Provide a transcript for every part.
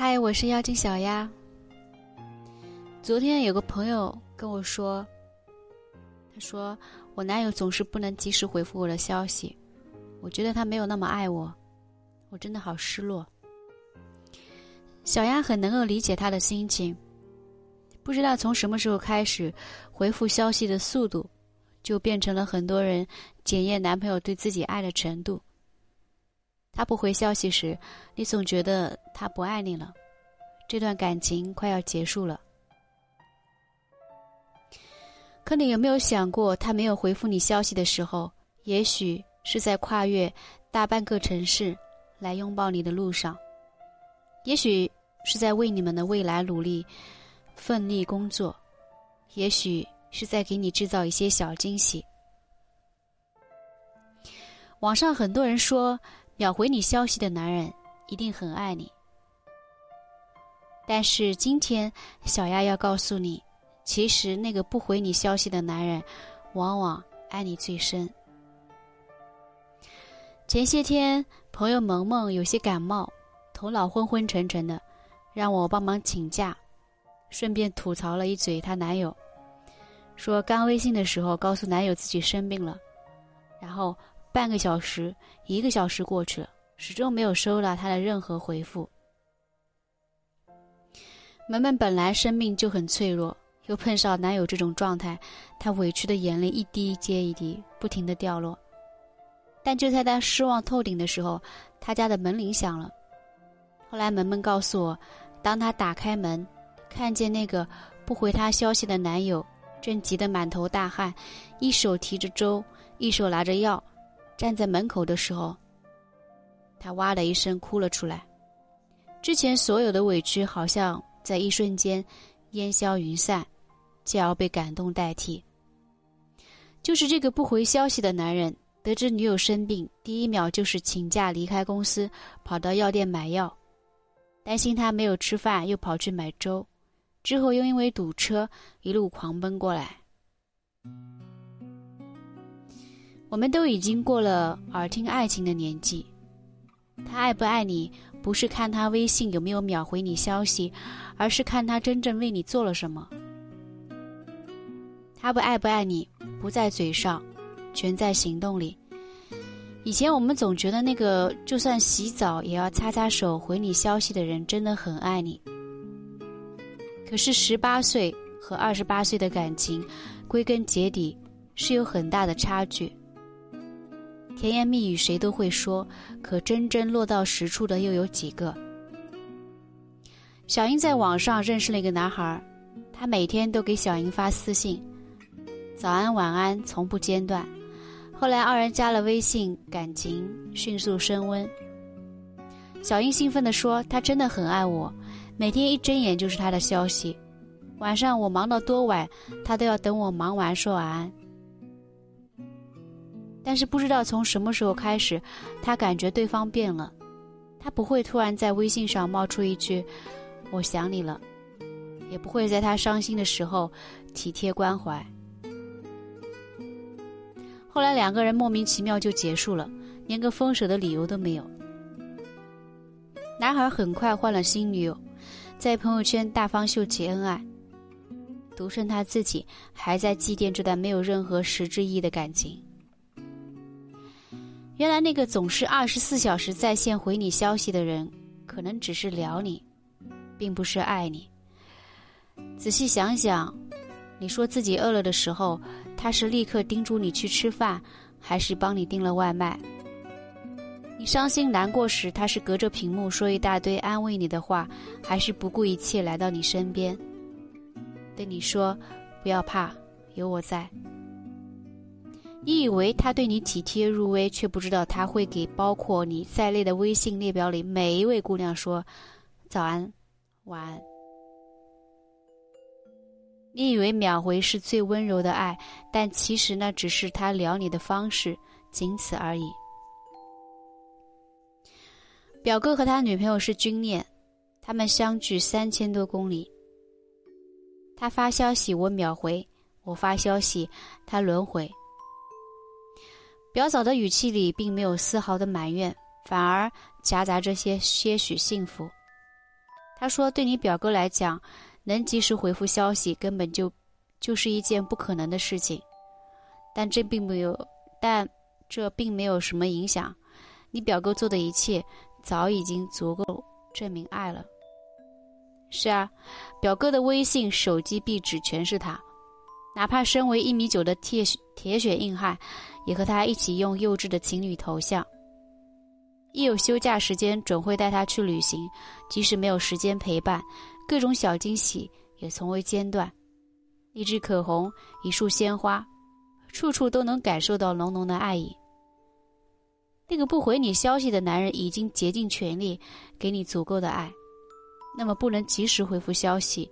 嗨，我是妖精小鸭。昨天有个朋友跟我说，他说我男友总是不能及时回复我的消息，我觉得他没有那么爱我，我真的好失落。小鸭很能够理解他的心情，不知道从什么时候开始，回复消息的速度就变成了很多人检验男朋友对自己爱的程度。他不回消息时，你总觉得他不爱你了，这段感情快要结束了。可你有没有想过，他没有回复你消息的时候，也许是在跨越大半个城市来拥抱你的路上，也许是在为你们的未来努力、奋力工作，也许是在给你制造一些小惊喜。网上很多人说。秒回你消息的男人一定很爱你，但是今天小丫要告诉你，其实那个不回你消息的男人，往往爱你最深。前些天，朋友萌萌有些感冒，头脑昏昏沉沉的，让我帮忙请假，顺便吐槽了一嘴她男友，说刚微信的时候告诉男友自己生病了，然后。半个小时，一个小时过去了，始终没有收到他的任何回复。萌萌本来生命就很脆弱，又碰上男友这种状态，她委屈的眼泪一滴接一滴，不停的掉落。但就在她失望透顶的时候，他家的门铃响了。后来萌萌告诉我，当她打开门，看见那个不回她消息的男友，正急得满头大汗，一手提着粥，一手拿着药。站在门口的时候，他哇的一声哭了出来。之前所有的委屈好像在一瞬间烟消云散，就要被感动代替。就是这个不回消息的男人，得知女友生病，第一秒就是请假离开公司，跑到药店买药，担心她没有吃饭，又跑去买粥，之后又因为堵车一路狂奔过来。我们都已经过了耳听爱情的年纪，他爱不爱你，不是看他微信有没有秒回你消息，而是看他真正为你做了什么。他不爱不爱你，不在嘴上，全在行动里。以前我们总觉得那个就算洗澡也要擦擦手回你消息的人真的很爱你，可是十八岁和二十八岁的感情，归根结底是有很大的差距。甜言蜜语谁都会说，可真正落到实处的又有几个？小英在网上认识了一个男孩，他每天都给小英发私信，早安晚安从不间断。后来二人加了微信，感情迅速升温。小英兴奋地说：“他真的很爱我，每天一睁眼就是他的消息，晚上我忙到多晚，他都要等我忙完说晚安。”但是不知道从什么时候开始，他感觉对方变了。他不会突然在微信上冒出一句“我想你了”，也不会在他伤心的时候体贴关怀。后来两个人莫名其妙就结束了，连个分手的理由都没有。男孩很快换了新女友，在朋友圈大方秀起恩爱，独剩他自己还在祭奠这段没有任何实质意义的感情。原来那个总是二十四小时在线回你消息的人，可能只是聊你，并不是爱你。仔细想想，你说自己饿了的时候，他是立刻叮嘱你去吃饭，还是帮你订了外卖？你伤心难过时，他是隔着屏幕说一大堆安慰你的话，还是不顾一切来到你身边，对你说：“不要怕，有我在。”你以为他对你体贴入微，却不知道他会给包括你在内的微信列表里每一位姑娘说早安、晚安。你以为秒回是最温柔的爱，但其实那只是他撩你的方式，仅此而已。表哥和他女朋友是军恋，他们相距三千多公里。他发消息我秒回，我发消息他轮回。表嫂的语气里并没有丝毫的埋怨，反而夹杂着些些许幸福。他说：“对你表哥来讲，能及时回复消息，根本就就是一件不可能的事情。但这并没有，但这并没有什么影响。你表哥做的一切，早已经足够证明爱了。是啊，表哥的微信、手机壁纸全是他。哪怕身为一米九的铁铁血硬汉，也和他一起用幼稚的情侣头像。一有休假时间，准会带他去旅行，即使没有时间陪伴，各种小惊喜也从未间断。一支口红，一束鲜花，处处都能感受到浓浓的爱意。那个不回你消息的男人，已经竭尽全力给你足够的爱，那么不能及时回复消息，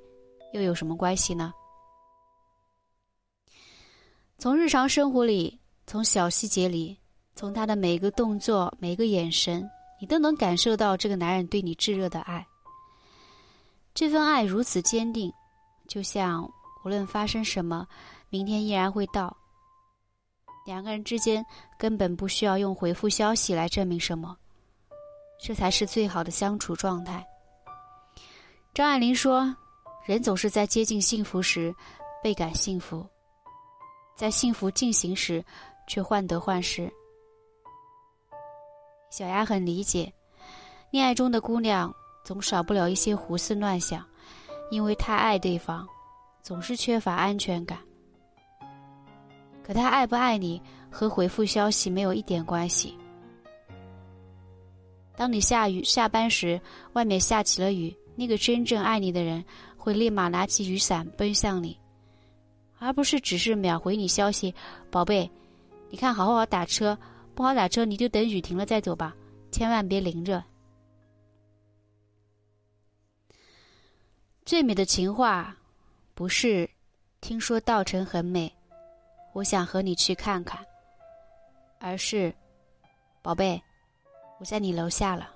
又有什么关系呢？从日常生活里，从小细节里，从他的每个动作、每个眼神，你都能感受到这个男人对你炙热的爱。这份爱如此坚定，就像无论发生什么，明天依然会到。两个人之间根本不需要用回复消息来证明什么，这才是最好的相处状态。张爱玲说：“人总是在接近幸福时倍感幸福。”在幸福进行时，却患得患失。小丫很理解，恋爱中的姑娘总少不了一些胡思乱想，因为太爱对方，总是缺乏安全感。可他爱不爱你，和回复消息没有一点关系。当你下雨下班时，外面下起了雨，那个真正爱你的人会立马拿起雨伞奔向你。而不是只是秒回你消息，宝贝，你看好好打车，不好打车你就等雨停了再走吧，千万别淋着。最美的情话，不是听说稻城很美，我想和你去看看，而是，宝贝，我在你楼下了。